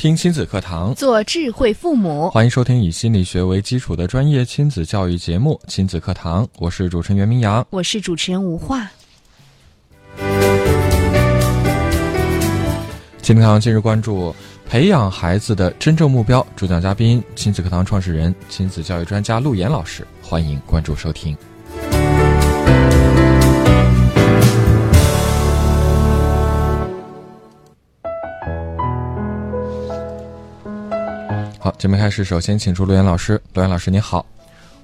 听亲子课堂，做智慧父母。欢迎收听以心理学为基础的专业亲子教育节目《亲子课堂》，我是主持人袁明阳，我是主持人吴化。亲子课堂今日关注培养孩子的真正目标，主讲嘉宾亲子课堂创始人、亲子教育专家陆岩老师，欢迎关注收听。好，节目开始，首先请出陆岩老师。陆岩老师，你好。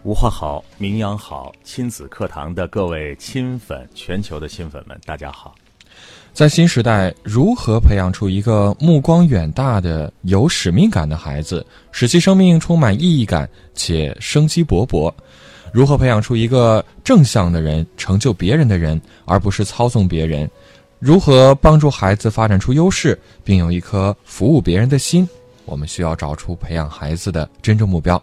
无话好，名扬好，亲子课堂的各位亲粉，全球的亲粉们，大家好。在新时代，如何培养出一个目光远大的、有使命感的孩子，使其生命充满意义感且生机勃勃？如何培养出一个正向的人，成就别人的人，而不是操纵别人？如何帮助孩子发展出优势，并有一颗服务别人的心？我们需要找出培养孩子的真正目标。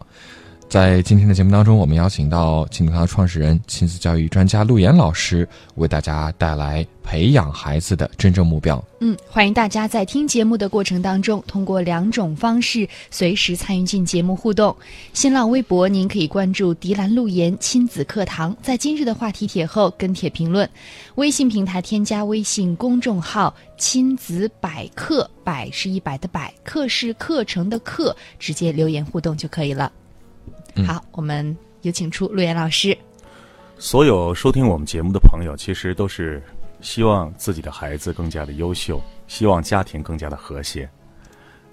在今天的节目当中，我们邀请到亲子堂创始人、亲子教育专家陆岩老师，为大家带来培养孩子的真正目标。嗯，欢迎大家在听节目的过程当中，通过两种方式随时参与进节目互动。新浪微博，您可以关注“迪兰陆岩亲子课堂”，在今日的话题帖后跟帖评论；微信平台添加微信公众号“亲子百科”，百是一百的百，课是课程的课，直接留言互动就可以了。好，我们有请出陆岩老师。所有收听我们节目的朋友，其实都是希望自己的孩子更加的优秀，希望家庭更加的和谐。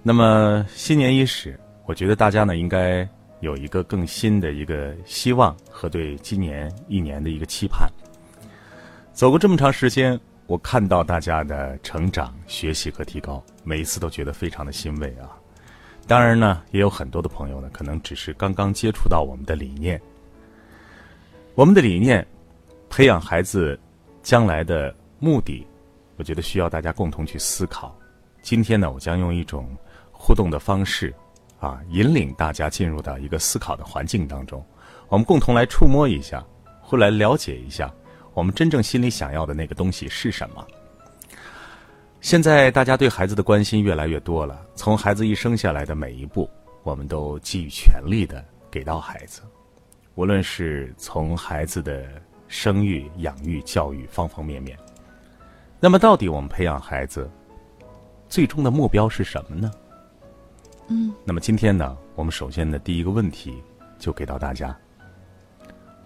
那么新年伊始，我觉得大家呢应该有一个更新的一个希望和对今年一年的一个期盼。走过这么长时间，我看到大家的成长、学习和提高，每一次都觉得非常的欣慰啊。当然呢，也有很多的朋友呢，可能只是刚刚接触到我们的理念。我们的理念，培养孩子将来的目的，我觉得需要大家共同去思考。今天呢，我将用一种互动的方式，啊，引领大家进入到一个思考的环境当中，我们共同来触摸一下，或来了解一下，我们真正心里想要的那个东西是什么。现在大家对孩子的关心越来越多了，从孩子一生下来的每一步，我们都给予全力的给到孩子，无论是从孩子的生育、养育、教育方方面面。那么，到底我们培养孩子最终的目标是什么呢？嗯。那么今天呢，我们首先的第一个问题就给到大家。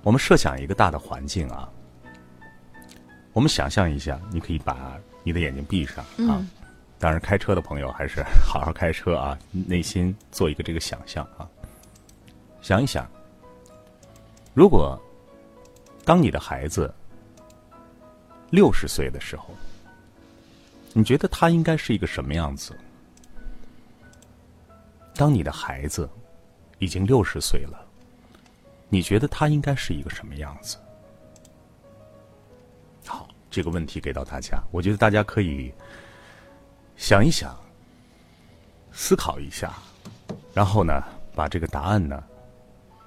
我们设想一个大的环境啊，我们想象一下，你可以把。你的眼睛闭上啊！当然，开车的朋友还是 好好开车啊，内心做一个这个想象啊。想一想，如果当你的孩子六十岁的时候，你觉得他应该是一个什么样子？当你的孩子已经六十岁了，你觉得他应该是一个什么样子？这个问题给到大家，我觉得大家可以想一想，思考一下，然后呢，把这个答案呢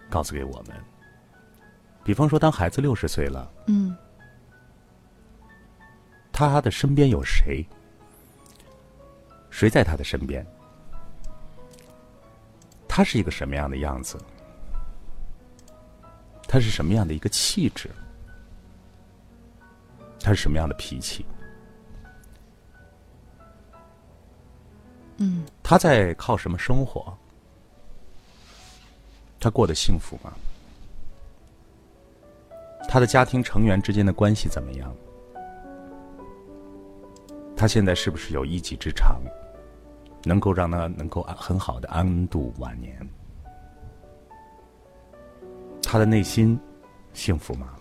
告诉给我们。比方说，当孩子六十岁了，嗯，他的身边有谁？谁在他的身边？他是一个什么样的样子？他是什么样的一个气质？他是什么样的脾气？嗯，他在靠什么生活？他过得幸福吗？他的家庭成员之间的关系怎么样？他现在是不是有一技之长，能够让他能够很好的安度晚年？他的内心幸福吗？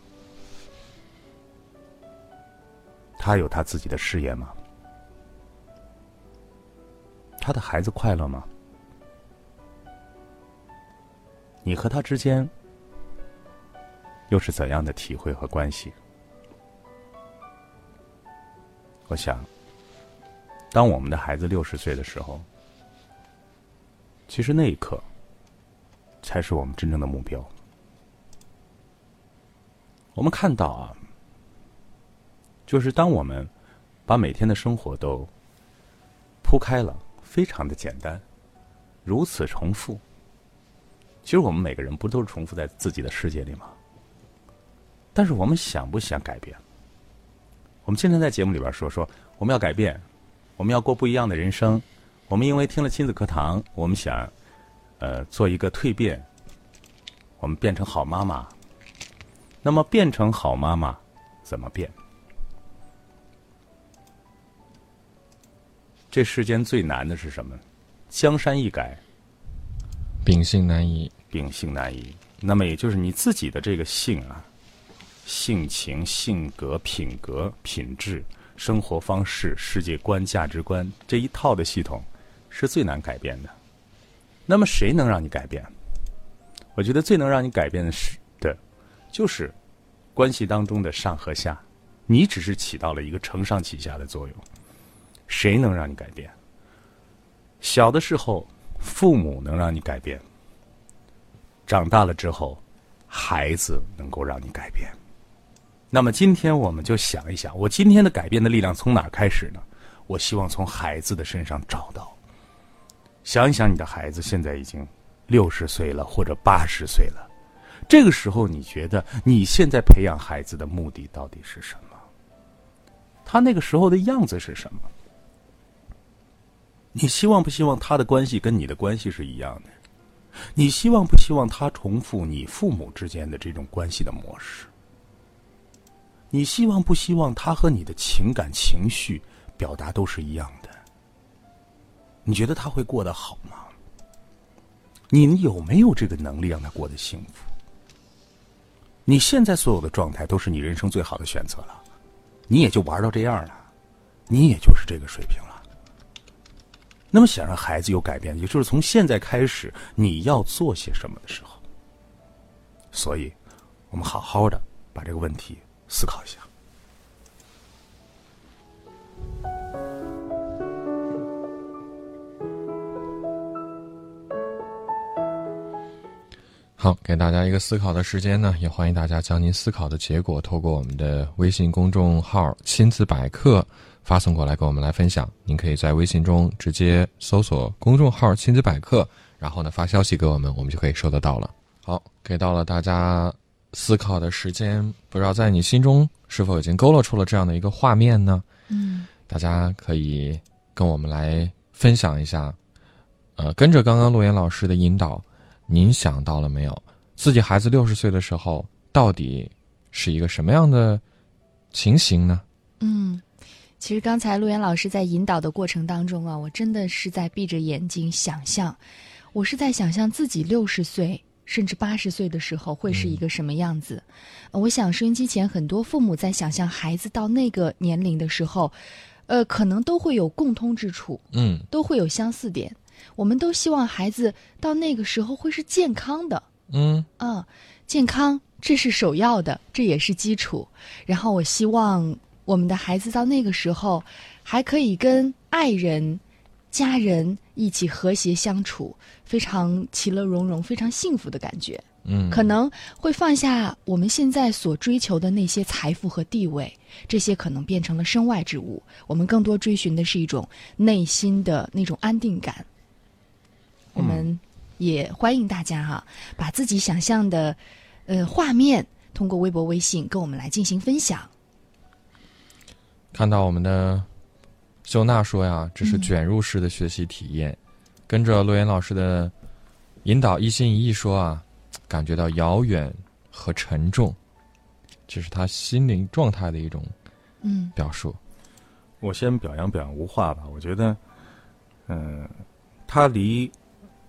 他有他自己的事业吗？他的孩子快乐吗？你和他之间又是怎样的体会和关系？我想当我们的孩子六十岁的时候其实那一刻才是我们真正的目标。我们看到啊就是当我们把每天的生活都铺开了，非常的简单，如此重复。其实我们每个人不都是重复在自己的世界里吗？但是我们想不想改变？我们经常在节目里边说说我们要改变，我们要过不一样的人生。我们因为听了亲子课堂，我们想呃做一个蜕变，我们变成好妈妈。那么变成好妈妈怎么变？这世间最难的是什么？江山易改，秉性难移。秉性难移，那么也就是你自己的这个性啊，性情、性格、品格、品质、生活方式、世界观、价值观这一套的系统，是最难改变的。那么谁能让你改变？我觉得最能让你改变的是的，就是关系当中的上和下，你只是起到了一个承上启下的作用。谁能让你改变？小的时候，父母能让你改变。长大了之后，孩子能够让你改变。那么今天我们就想一想，我今天的改变的力量从哪儿开始呢？我希望从孩子的身上找到。想一想，你的孩子现在已经六十岁了，或者八十岁了，这个时候你觉得你现在培养孩子的目的到底是什么？他那个时候的样子是什么？你希望不希望他的关系跟你的关系是一样的？你希望不希望他重复你父母之间的这种关系的模式？你希望不希望他和你的情感情绪表达都是一样的？你觉得他会过得好吗？你有没有这个能力让他过得幸福？你现在所有的状态都是你人生最好的选择了，你也就玩到这样了，你也就是这个水平了。那么，想让孩子有改变，也就是从现在开始，你要做些什么的时候。所以，我们好好的把这个问题思考一下。好，给大家一个思考的时间呢，也欢迎大家将您思考的结果透过我们的微信公众号“亲子百科”。发送过来跟我们来分享，您可以在微信中直接搜索公众号“亲子百科”，然后呢发消息给我们，我们就可以收得到了。好，给到了大家思考的时间，不知道在你心中是否已经勾勒出了这样的一个画面呢？嗯，大家可以跟我们来分享一下。呃，跟着刚刚陆岩老师的引导，您想到了没有？自己孩子六十岁的时候，到底是一个什么样的情形呢？嗯。其实刚才陆岩老师在引导的过程当中啊，我真的是在闭着眼睛想象，我是在想象自己六十岁甚至八十岁的时候会是一个什么样子。我想收音机前很多父母在想象孩子到那个年龄的时候，呃，可能都会有共通之处，嗯，都会有相似点。我们都希望孩子到那个时候会是健康的，嗯，啊，健康这是首要的，这也是基础。然后我希望。我们的孩子到那个时候，还可以跟爱人、家人一起和谐相处，非常其乐融融、非常幸福的感觉。嗯，可能会放下我们现在所追求的那些财富和地位，这些可能变成了身外之物。我们更多追寻的是一种内心的那种安定感。我们也欢迎大家哈，把自己想象的呃画面通过微博、微信跟我们来进行分享。看到我们的秀娜说呀，这是卷入式的学习体验，跟着陆岩老师的引导，一心一意说啊，感觉到遥远和沉重，这是他心灵状态的一种嗯表述。我先表扬表扬无话吧，我觉得，嗯，他离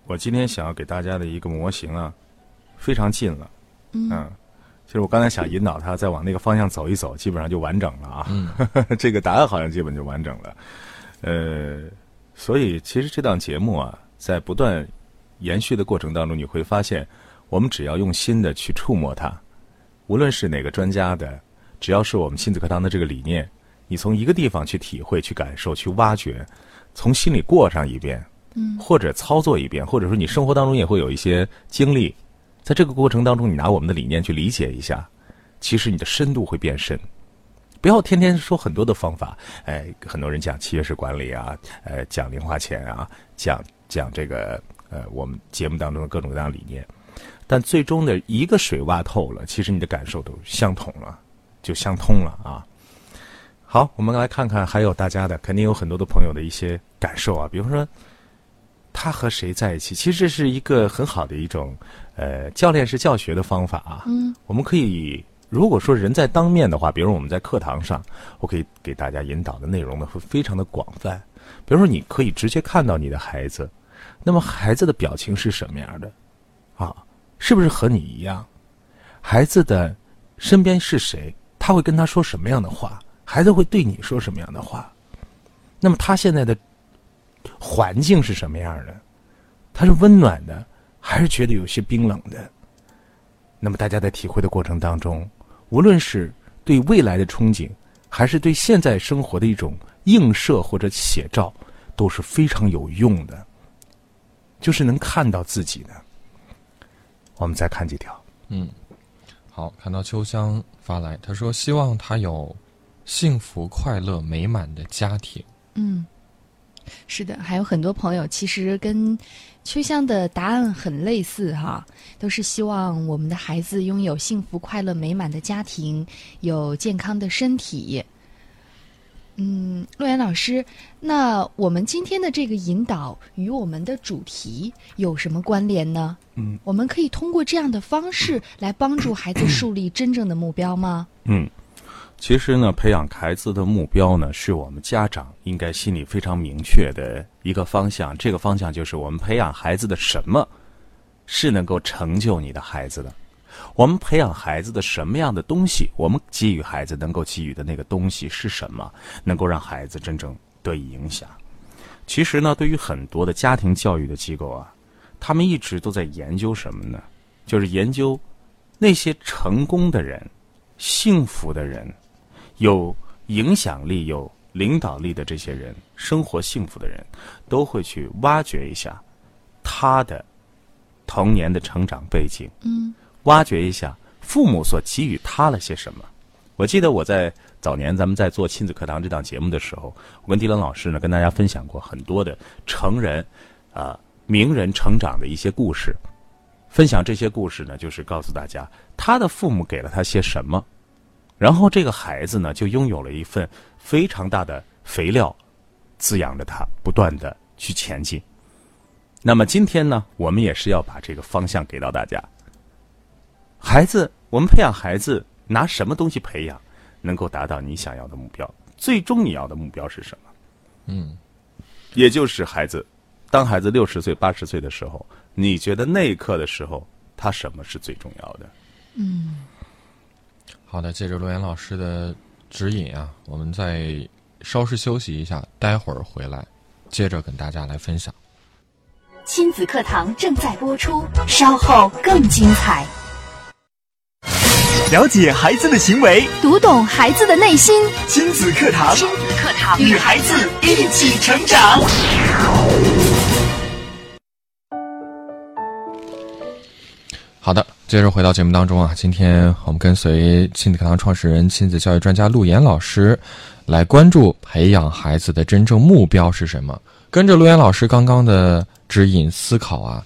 我今天想要给大家的一个模型啊，非常近了，嗯。其实我刚才想引导他再往那个方向走一走，基本上就完整了啊。嗯，这个答案好像基本就完整了。呃，所以其实这档节目啊，在不断延续的过程当中，你会发现，我们只要用心的去触摸它，无论是哪个专家的，只要是我们亲子课堂的这个理念，你从一个地方去体会、去感受、去挖掘，从心里过上一遍，嗯，或者操作一遍，或者说你生活当中也会有一些经历，在这个过程当中，你拿我们的理念去理解一下，其实你的深度会变深。不要天天说很多的方法，哎，很多人讲契约式管理啊，呃，讲零花钱啊，讲讲这个呃，我们节目当中的各种各样理念，但最终的一个水挖透了，其实你的感受都相同了，就相通了啊。好，我们来看看还有大家的，肯定有很多的朋友的一些感受啊，比如说他和谁在一起，其实这是一个很好的一种呃教练式教学的方法啊。嗯，我们可以。如果说人在当面的话，比如我们在课堂上，我可以给大家引导的内容呢会非常的广泛。比如说，你可以直接看到你的孩子，那么孩子的表情是什么样的？啊，是不是和你一样？孩子的身边是谁？他会跟他说什么样的话？孩子会对你说什么样的话？那么他现在的环境是什么样的？它是温暖的，还是觉得有些冰冷的？那么大家在体会的过程当中。无论是对未来的憧憬，还是对现在生活的一种映射或者写照，都是非常有用的。就是能看到自己的。我们再看几条。嗯，好，看到秋香发来，他说希望他有幸福、快乐、美满的家庭。嗯。是的，还有很多朋友其实跟秋香的答案很类似哈，都是希望我们的孩子拥有幸福、快乐、美满的家庭，有健康的身体。嗯，陆岩老师，那我们今天的这个引导与我们的主题有什么关联呢？嗯，我们可以通过这样的方式来帮助孩子树立真正的目标吗？嗯。其实呢，培养孩子的目标呢，是我们家长应该心里非常明确的一个方向。这个方向就是我们培养孩子的什么，是能够成就你的孩子的。我们培养孩子的什么样的东西，我们给予孩子能够给予的那个东西是什么，能够让孩子真正得以影响。其实呢，对于很多的家庭教育的机构啊，他们一直都在研究什么呢？就是研究那些成功的人、幸福的人。有影响力、有领导力的这些人，生活幸福的人，都会去挖掘一下他的童年的成长背景，嗯，挖掘一下父母所给予他了些什么。我记得我在早年咱们在做亲子课堂这档节目的时候，我跟迪伦老师呢跟大家分享过很多的成人啊名人成长的一些故事。分享这些故事呢，就是告诉大家他的父母给了他些什么。然后这个孩子呢，就拥有了一份非常大的肥料，滋养着他，不断的去前进。那么今天呢，我们也是要把这个方向给到大家。孩子，我们培养孩子，拿什么东西培养，能够达到你想要的目标？最终你要的目标是什么？嗯，也就是孩子，当孩子六十岁、八十岁的时候，你觉得那一刻的时候，他什么是最重要的？嗯。好的，借着罗岩老师的指引啊，我们再稍事休息一下，待会儿回来接着跟大家来分享。亲子课堂正在播出，稍后更精彩。了解孩子的行为，读懂孩子的内心。亲子课堂，亲子课堂，与孩子一起成长。好的，接着回到节目当中啊，今天我们跟随亲子课堂创始人、亲子教育专家陆岩老师，来关注培养孩子的真正目标是什么。跟着陆岩老师刚刚的指引思考啊，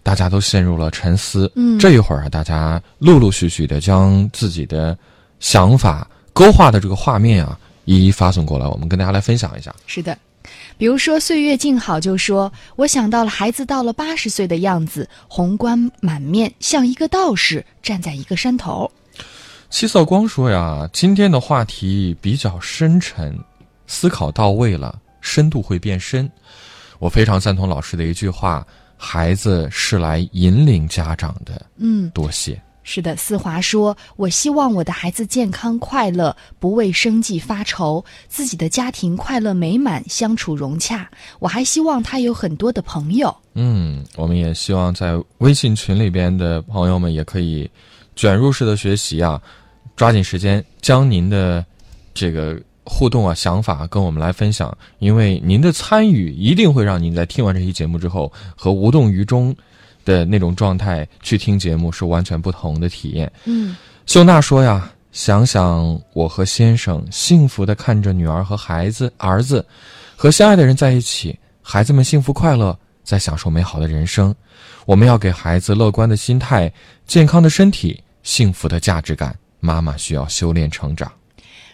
大家都陷入了沉思。嗯，这一会儿啊，大家陆陆续续的将自己的想法勾画的这个画面啊，一一发送过来，我们跟大家来分享一下。是的。比如说，岁月静好就说：“我想到了孩子到了八十岁的样子，红光满面，像一个道士站在一个山头。”七色光说：“呀，今天的话题比较深沉，思考到位了，深度会变深。我非常赞同老师的一句话：孩子是来引领家长的。”嗯，多谢。是的，思华说：“我希望我的孩子健康快乐，不为生计发愁，自己的家庭快乐美满，相处融洽。我还希望他有很多的朋友。”嗯，我们也希望在微信群里边的朋友们也可以卷入式的学习啊，抓紧时间将您的这个互动啊、想法跟我们来分享，因为您的参与一定会让您在听完这期节目之后和无动于衷的那种状态去听节目是完全不同的体验。嗯，秀娜说呀，想想我和先生幸福的看着女儿和孩子、儿子和相爱的人在一起，孩子们幸福快乐，在享受美好的人生。我们要给孩子乐观的心态、健康的身体、幸福的价值感。妈妈需要修炼成长。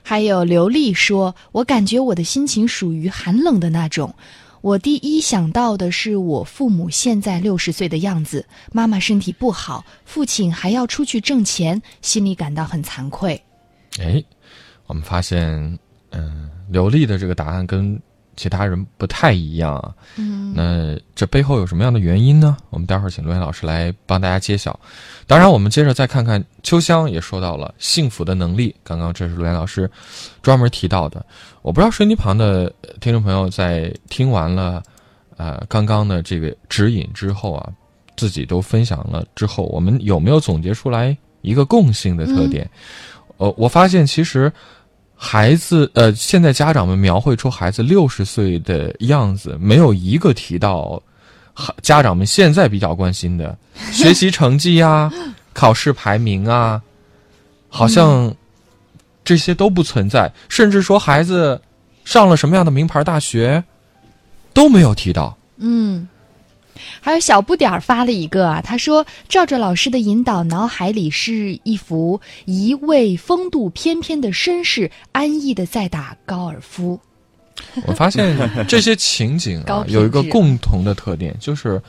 还有刘丽说：“我感觉我的心情属于寒冷的那种。我第一想到的是我父母现在六十岁的样子，妈妈身体不好，父亲还要出去挣钱，心里感到很惭愧。哎，我们发现，嗯、刘丽的这个答案跟其他人不太一样啊。嗯，那这背后有什么样的原因呢？我们待会儿请罗岩老师来帮大家揭晓。当然，我们接着再看看秋香也说到了幸福的能力。刚刚这是罗岩老师专门提到的。我不知道水泥旁的呃听众朋友在听完了呃刚刚的这个指引之后啊，自己都分享了之后，我们有没有总结出来一个共性的特点？呃，我发现其实孩子呃，现在家长们描绘出孩子六十岁的样子，没有一个提到孩家长们现在比较关心的 学习成绩呀、考试排名啊，好像这些都不存在，甚至说孩子上了什么样的名牌大学都没有提到。嗯，还有小不点儿发了一个啊，他说照着老师的引导，脑海里是一幅一位风度翩翩的绅士安逸的在打高尔夫。我发现这些情景 有一个共同的特点，就是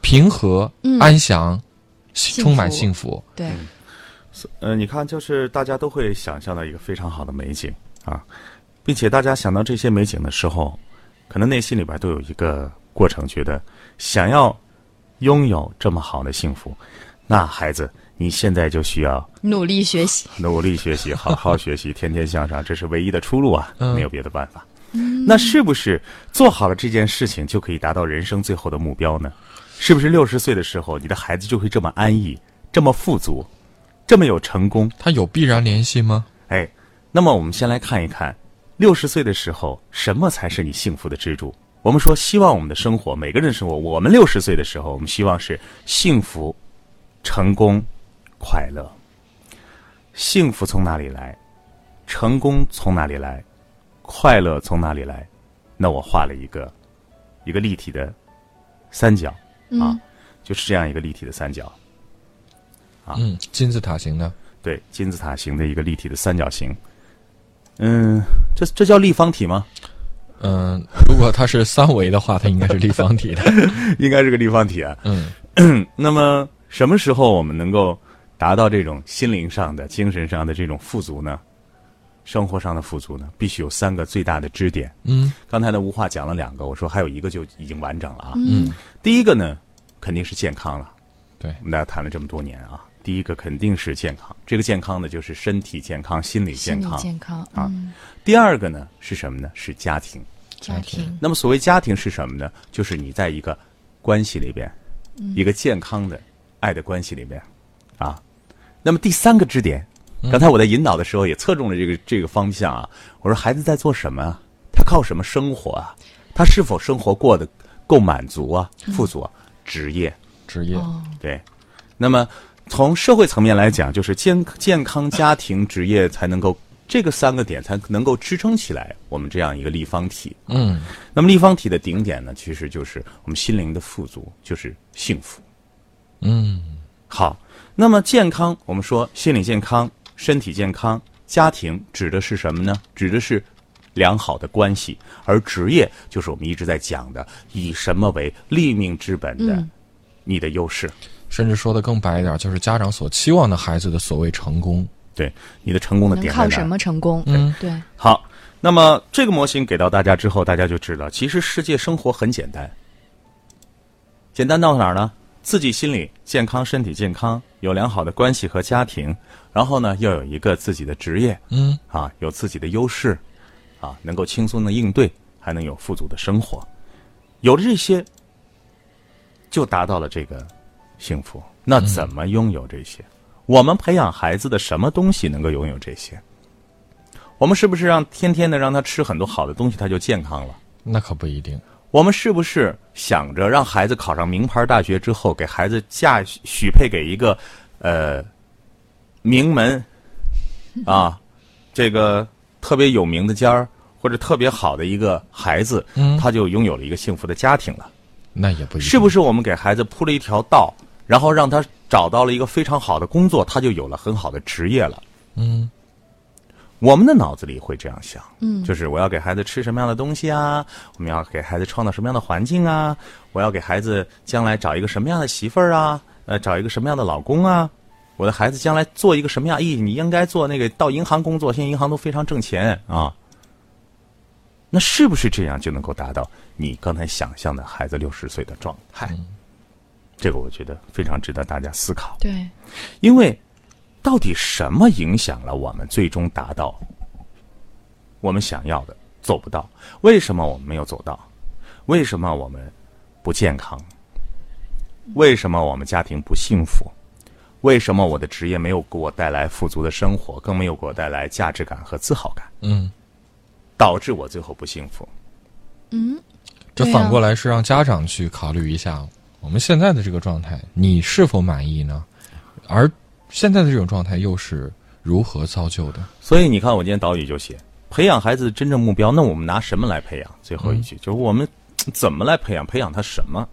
平和、嗯安详、充满幸福。对，呃，你看，就是大家都会想象到一个非常好的美景啊，并且大家想到这些美景的时候，可能内心里边都有一个过程，觉得想要拥有这么好的幸福，那孩子，你现在就需要努力学习。努力学习，好好学习，天天向上，这是唯一的出路啊，嗯没有别的办法。那是不是做好了这件事情，就可以达到人生最后的目标呢？是不是六十岁的时候，你的孩子就会这么安逸、这么富足、这么有成功？它有必然联系吗？哎，那么我们先来看一看，六十岁的时候，什么才是你幸福的支柱？我们说，希望我们的生活，每个人的生活，我们六十岁的时候，我们希望是幸福、成功、快乐。幸福从哪里来？成功从哪里来？快乐从哪里来？那我画了一个一个立体的三角啊，就是这样一个立体的三角。啊嗯，金字塔形的。对，金字塔形的一个立体的三角形。嗯，这这叫立方体吗？嗯，如果它是三维的话，它应该是立方体的。应该是个立方体啊。嗯，那么什么时候我们能够达到这种心灵上的、精神上的这种富足呢？生活上的富足呢，必须有三个最大的支点。嗯刚才呢，吴话讲了两个，我说还有一个就已经完整了啊。嗯，第一个呢，肯定是健康了。对我们大家谈了这么多年啊，第一个肯定是健康。这个健康呢，就是身体健康、心理健康。健康啊嗯第二个呢是什么呢？是家庭。家庭那么所谓家庭是什么呢？就是你在一个关系里边，一个健康的爱的关系里边，啊。那么第三个支点，刚才我在引导的时候也侧重了这个这个方向啊。我说孩子在做什么啊？他靠什么生活啊？他是否生活过得够满足啊、富足啊？职业，职业。哦，对。那么从社会层面来讲，就是健健康、家庭、职业才能够这个三个点才能够支撑起来我们这样一个立方体。嗯那么立方体的顶点呢，其实就是我们心灵的富足，就是幸福。嗯好，那么健康，我们说心理健康、身体健康，家庭指的是什么呢？指的是良好的关系，而职业就是我们一直在讲的，以什么为立命之本的，嗯你的优势，甚至说的更白一点，就是家长所期望的孩子的所谓成功。对你的成功的能点在哪儿？靠什么成功？嗯对，好，那么这个模型给到大家之后，大家就知道，其实世界生活很简单，简单到哪儿呢？自己心理健康、身体健康，有良好的关系和家庭，然后呢，要有一个自己的职业嗯啊，有自己的优势啊，能够轻松的应对，还能有富足的生活，有了这些，就达到了这个幸福。那怎么拥有这些？我们培养孩子的什么东西能够拥有这些？我们是不是让天天的让他吃很多好的东西，他就健康了？那可不一定。我们是不是想着让孩子考上名牌大学之后，给孩子嫁许配给一个呃名门啊，这个特别有名的家儿或者特别好的一个孩子，嗯他就拥有了一个幸福的家庭了？那也不一定。是不是我们给孩子铺了一条道，然后让他找到了一个非常好的工作，他就有了很好的职业了？嗯我们的脑子里会这样想，嗯就是我要给孩子吃什么样的东西啊？我们要给孩子创造什么样的环境啊？我要给孩子将来找一个什么样的媳妇儿啊？呃，找一个什么样的老公啊？我的孩子将来做一个什么样？咦，你应该做那个到银行工作，现在银行都非常挣钱啊。那是不是这样就能够达到你刚才想象的孩子六十岁的状态？这个我觉得非常值得大家思考。对，因为到底什么影响了我们最终达到我们想要的做不到？为什么我们没有走到？为什么我们不健康？为什么我们家庭不幸福？为什么我的职业没有给我带来富足的生活，更没有给我带来价值感和自豪感，嗯，导致我最后不幸福？嗯啊这反过来是让家长去考虑一下我们现在的这个状态，你是否满意呢？而现在的这种状态又是如何造就的？所以你看，我今天导语就写培养孩子的真正目标。那我们拿什么来培养？最后一句、就是我们怎么来培养？培养他什么？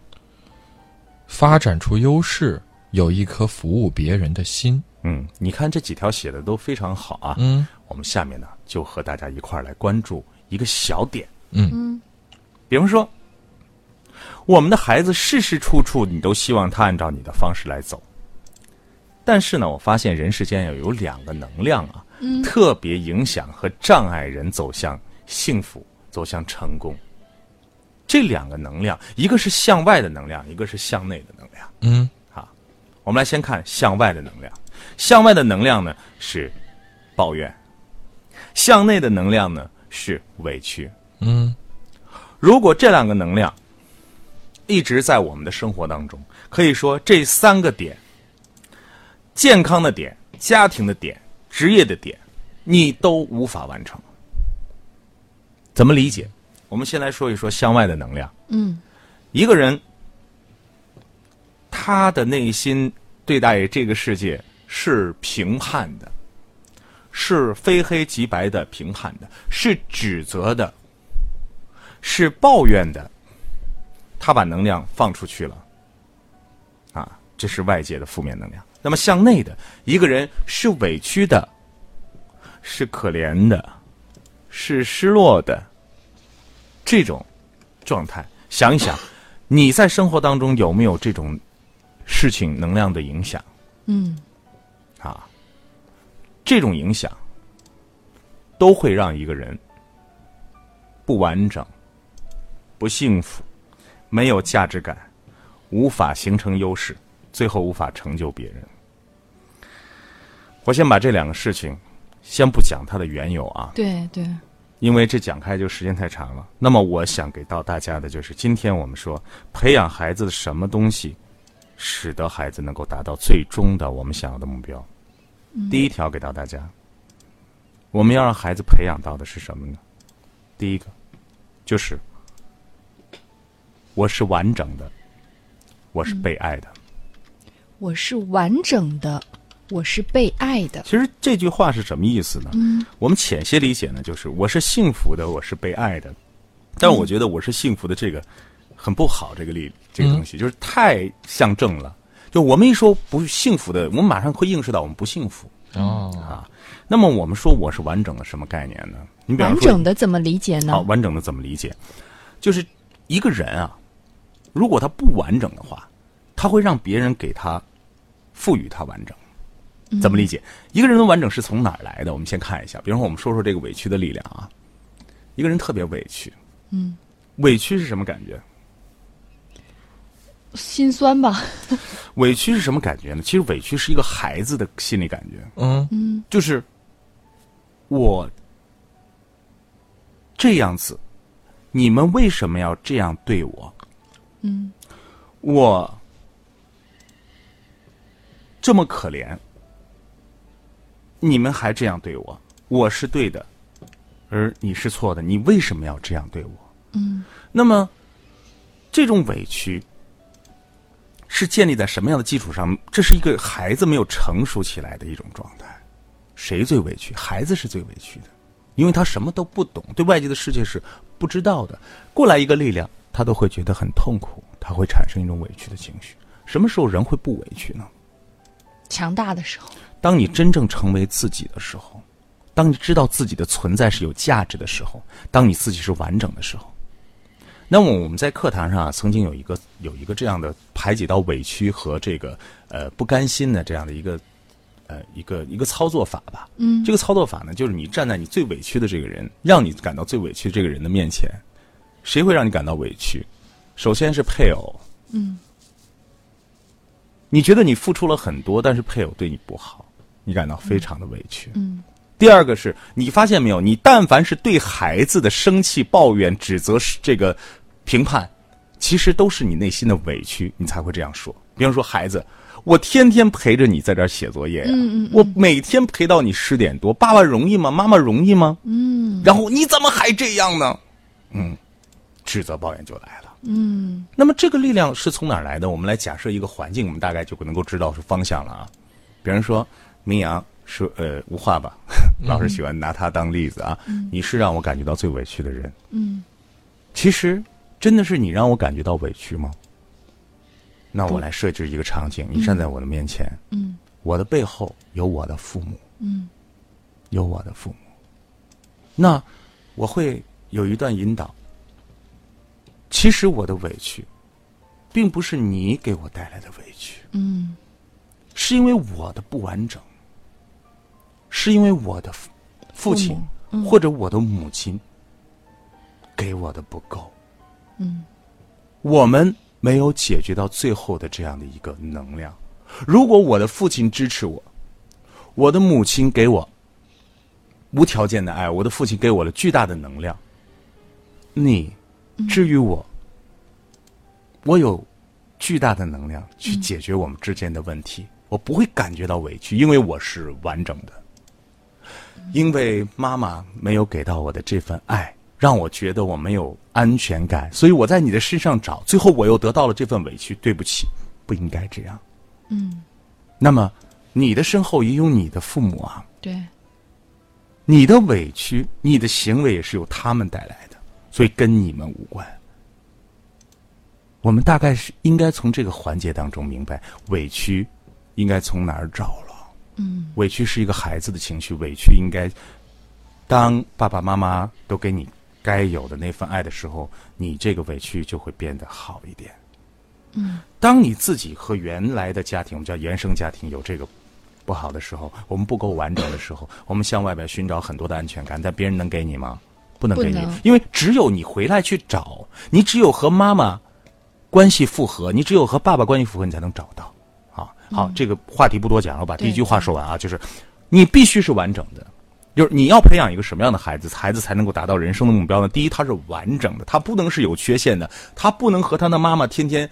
发展出优势，有一颗服务别人的心。嗯，你看这几条写的都非常好啊。嗯我们下面呢就和大家一块儿来关注一个小点。嗯比方说，我们的孩子事事处处你都希望他按照你的方式来走，但是呢，我发现人世间要有两个能量啊，特别影响和障碍人走向幸福、走向成功。这两个能量，一个是向外的能量，一个是向内的能量。嗯啊我们来先看向外的能量，向外的能量呢是抱怨，向内的能量呢是委屈。嗯如果这两个能量一直在我们的生活当中，可以说这三个点：健康的点、家庭的点、职业的点，你都无法完成。怎么理解？我们先来说一说向外的能量。嗯一个人他的内心对待这个世界是评判的，是非黑即白的评判的，是指责的，是抱怨的。他把能量放出去了，啊，这是外界的负面能量。那么向内的一个人是委屈的，是可怜的，是失落的，这种状态，想一想，你在生活当中有没有这种事情能量的影响嗯啊？这种影响都会让一个人不完整、不幸福、没有价值感，无法形成优势，最后无法成就别人。我先把这两个事情先不讲它的缘由啊，对对，因为这讲开就时间太长了。那么我想给到大家的就是，今天我们说培养孩子的什么东西，使得孩子能够达到最终的我们想要的目标。第一条给到大家，我们要让孩子培养到的是什么呢？第一个就是我是完整的，我是被爱的。我是完整的，我是被爱的。其实这句话是什么意思呢？嗯我们浅些理解呢，就是我是幸福的，我是被爱的。但我觉得我是幸福的这个很不好，这个例这个东西、就是太象征了。就我们一说不幸福的，我们马上会映射到我们不幸福。哦啊，那么我们说我是完整的什么概念呢？你比方完，整的怎么理解呢？好，完整的怎么理解？就是一个人啊，如果他不完整的话，他会让别人给他赋予他完整。怎么理解？一个人的完整是从哪儿来的？我们先看一下，比方说我们说说这个委屈的力量啊。一个人特别委屈，嗯，委屈是什么感觉？心酸吧？委屈是什么感觉呢？其实委屈是一个孩子的心理感觉，嗯嗯就是我这样子，你们为什么要这样对我？嗯我这么可怜，你们还这样对我，我是对的，而你是错的，你为什么要这样对我？嗯，那么这种委屈是建立在什么样的基础上？这是一个孩子没有成熟起来的一种状态。谁最委屈？孩子是最委屈的，因为他什么都不懂，对外界的世界是不知道的。过来一个力量，他都会觉得很痛苦，他会产生一种委屈的情绪。什么时候人会不委屈呢？强大的时候，当你真正成为自己的时候，当你知道自己的存在是有价值的时候，当你自己是完整的时候，那么我们在课堂上啊，曾经有一个有一个这样的排解到委屈和这个呃不甘心的这样的一个呃一个一个操作法吧。嗯这个操作法呢，就是你站在你最委屈的这个人，让你感到最委屈的这个人的面前，谁会让你感到委屈？首先是配偶，嗯，你觉得你付出了很多，但是配偶对你不好，你感到非常的委屈。嗯，第二个是你发现没有，你但凡是对孩子的生气、抱怨、指责、这个评判，其实都是你内心的委屈，你才会这样说。比方说，孩子，我天天陪着你在这儿写作业呀、嗯嗯嗯我每天陪到你十点多，爸爸容易吗？妈妈容易吗？嗯然后你怎么还这样呢？嗯，指责抱怨就来了。嗯那么这个力量是从哪儿来的？我们来假设一个环境，我们大概就能够知道是方向了啊。比如说，明阳是呃无话吧，老是喜欢拿他当例子啊。你是让我感觉到最委屈的人，嗯其实真的是你让我感觉到委屈吗？那我来设置一个场景，你站在我的面前，嗯我的背后有我的父母，嗯有我的父母，那我会有一段引导。其实我的委屈，并不是你给我带来的委屈，嗯是因为我的不完整，是因为我的父父亲嗯。或者我的母亲给我的不够，嗯。我们没有解决到最后的这样的一个能量。如果我的父亲支持我，我的母亲给我无条件的爱，我的父亲给我了巨大的能量，你至于我，我有巨大的能量去解决我们之间的问题，我不会感觉到委屈，因为我是完整的。因为妈妈没有给到我的这份爱，让我觉得我没有安全感，所以我在你的身上找，最后我又得到了这份委屈。对不起，不应该这样。嗯，那么，你的身后也有你的父母啊，对，你的委屈、你的行为也是由他们带来的，所以跟你们无关。我们大概是应该从这个环节当中明白，委屈应该从哪儿找了。嗯委屈是一个孩子的情绪，委屈应该当爸爸妈妈都给你该有的那份爱的时候，你这个委屈就会变得好一点。嗯，当你自己和原来的家庭，我们叫原生家庭有这个不好的时候，我们不够完整的时候，我们向外边寻找很多的安全感，但别人能给你吗？不能给你，因为只有你回来去找，你只有和妈妈关系复合，你只有和爸爸关系复合，你才能找到。啊，好，这个话题不多讲了，我把第一句话说完啊，就是你必须是完整的。就是你要培养一个什么样的孩子，孩子才能够达到人生的目标呢？第一，他是完整的，他不能是有缺陷的，他不能和他的妈妈天天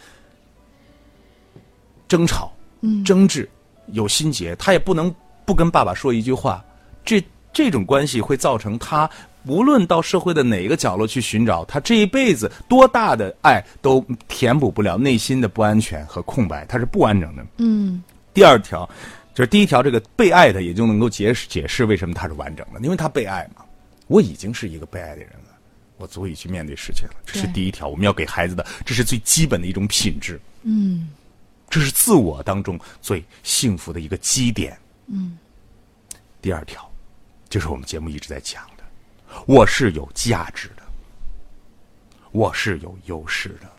争吵、嗯争执、有心结，他也不能不跟爸爸说一句话。这这种关系会造成他无论到社会的哪一个角落去寻找，他这一辈子多大的爱都填补不了内心的不安全和空白，他是不完整的。嗯第二条，就是第一条，这个被爱的也就能够解释解释为什么他是完整的，因为他被爱嘛。我已经是一个被爱的人了，我足以去面对世界了。这是第一条，我们要给孩子的，这是最基本的一种品质，嗯这是自我当中最幸福的一个基点。嗯第二条，就是我们节目一直在讲的，我是有价值的，我是有优势的。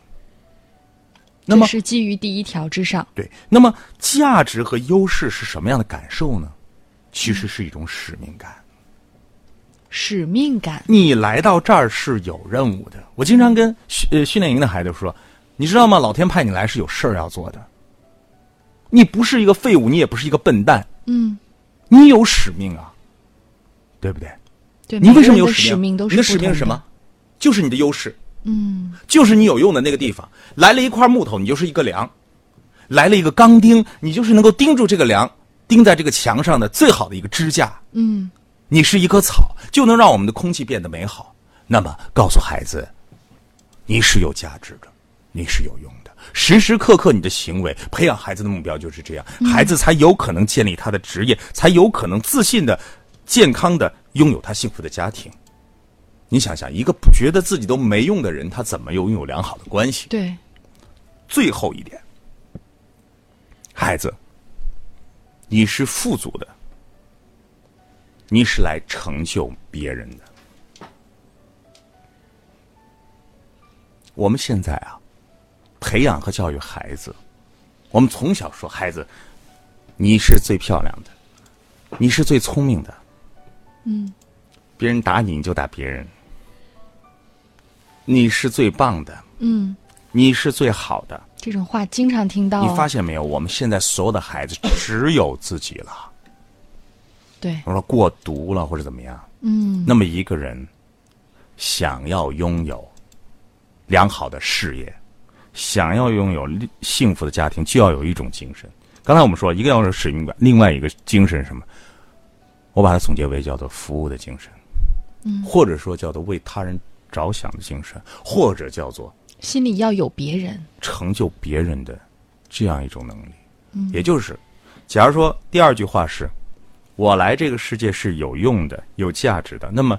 那么是基于第一条之上。对，那么价值和优势是什么样的感受呢？其实是一种使命感。使命感，你来到这儿是有任务的。我经常跟训呃训练营的孩子说，你知道吗？老天派你来是有事儿要做的。你不是一个废物，你也不是一个笨蛋，嗯，你有使命啊，对不对？对，你为什么有使使命你的使命是什么？？就是你的优势，嗯就是你有用的那个地方。来了一块木头，你就是一个梁；来了一个钢钉，你就是能够钉住这个梁，钉在这个墙上的最好的一个支架。嗯你是一棵草，就能让我们的空气变得美好。那么，告诉孩子，你是有价值的，你是有用的。时时刻刻，你的行为培养孩子的目标就是这样，孩子才有可能建立他的职业，才有可能自信的、健康的拥有他幸福的家庭。你想想，一个觉得自己都没用的人，他怎么又拥有良好的关系？对，最后一点，孩子，你是富足的，你是来成就别人的。我们现在啊，培养和教育孩子，我们从小说孩子，你是最漂亮的，你是最聪明的，嗯，别人打你你就打别人，你是最棒的，嗯，你是最好的。这种话经常听到。你发现没有？我们现在所有的孩子只有自己了。对，我说过毒了或者怎么样？嗯，那么一个人想要拥有良好的事业，想要拥有幸福的家庭，就要有一种精神。刚才我们说，一个要是使命感，另外一个精神是什么？我把它总结为叫做服务的精神，嗯，或者说叫做为他人着想的精神，或者叫做心里要有别人。成就别人的这样一种能力。嗯，也就是，假如说第二句话是“我来这个世界是有用的、有价值的”，那么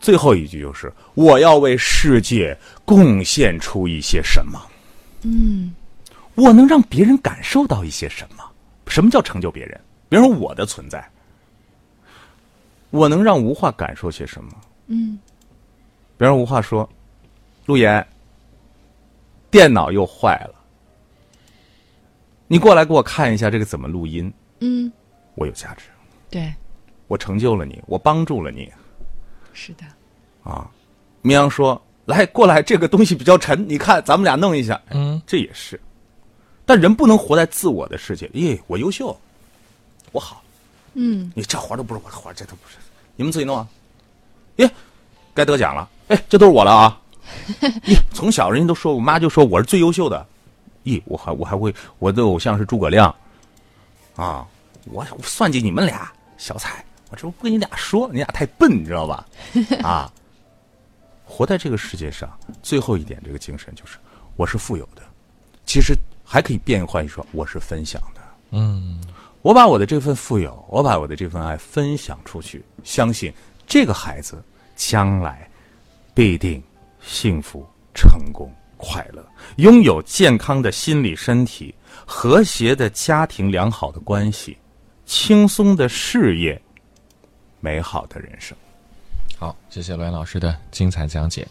最后一句就是“我要为世界贡献出一些什么”。嗯，我能让别人感受到一些什么？什么叫成就别人？比如说我的存在，我能让吴话感受些什么？嗯，比方吴话说：“陆岩，电脑又坏了，你过来给我看一下这个怎么录音。”嗯，我有价值，对，我成就了你，我帮助了你是的。啊。明阳说：“来，过来，这个东西比较沉，你看，咱们俩弄一下。”嗯，这也是，但人不能活在自我的世界。耶，我优秀，我好，嗯，你这活都不是我的活，这都不是，你们自己弄啊。耶，该得奖了，哎，这都是我了啊。咦，从小人家都说，我妈就说我是最优秀的。咦，我还我还会，我的偶像是诸葛亮，啊，我我算计你们俩小菜，我这不跟你俩说，你俩太笨，你知道吧？啊，活在这个世界上，最后一点这个精神就是，我是富有的，其实还可以变换一说，我是分享的。嗯，我把我的这份富有，我把我的这份爱分享出去，相信这个孩子将来必定幸福、成功、快乐，拥有健康的心理、身体，和谐的家庭，良好的关系，轻松的事业，美好的人生。好，谢谢罗岩老师的精彩讲解。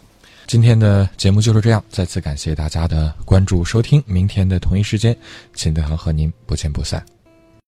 今天的节目就是这样，再次感谢大家的关注收听。明天的同一时间，秦德航和您不见不散。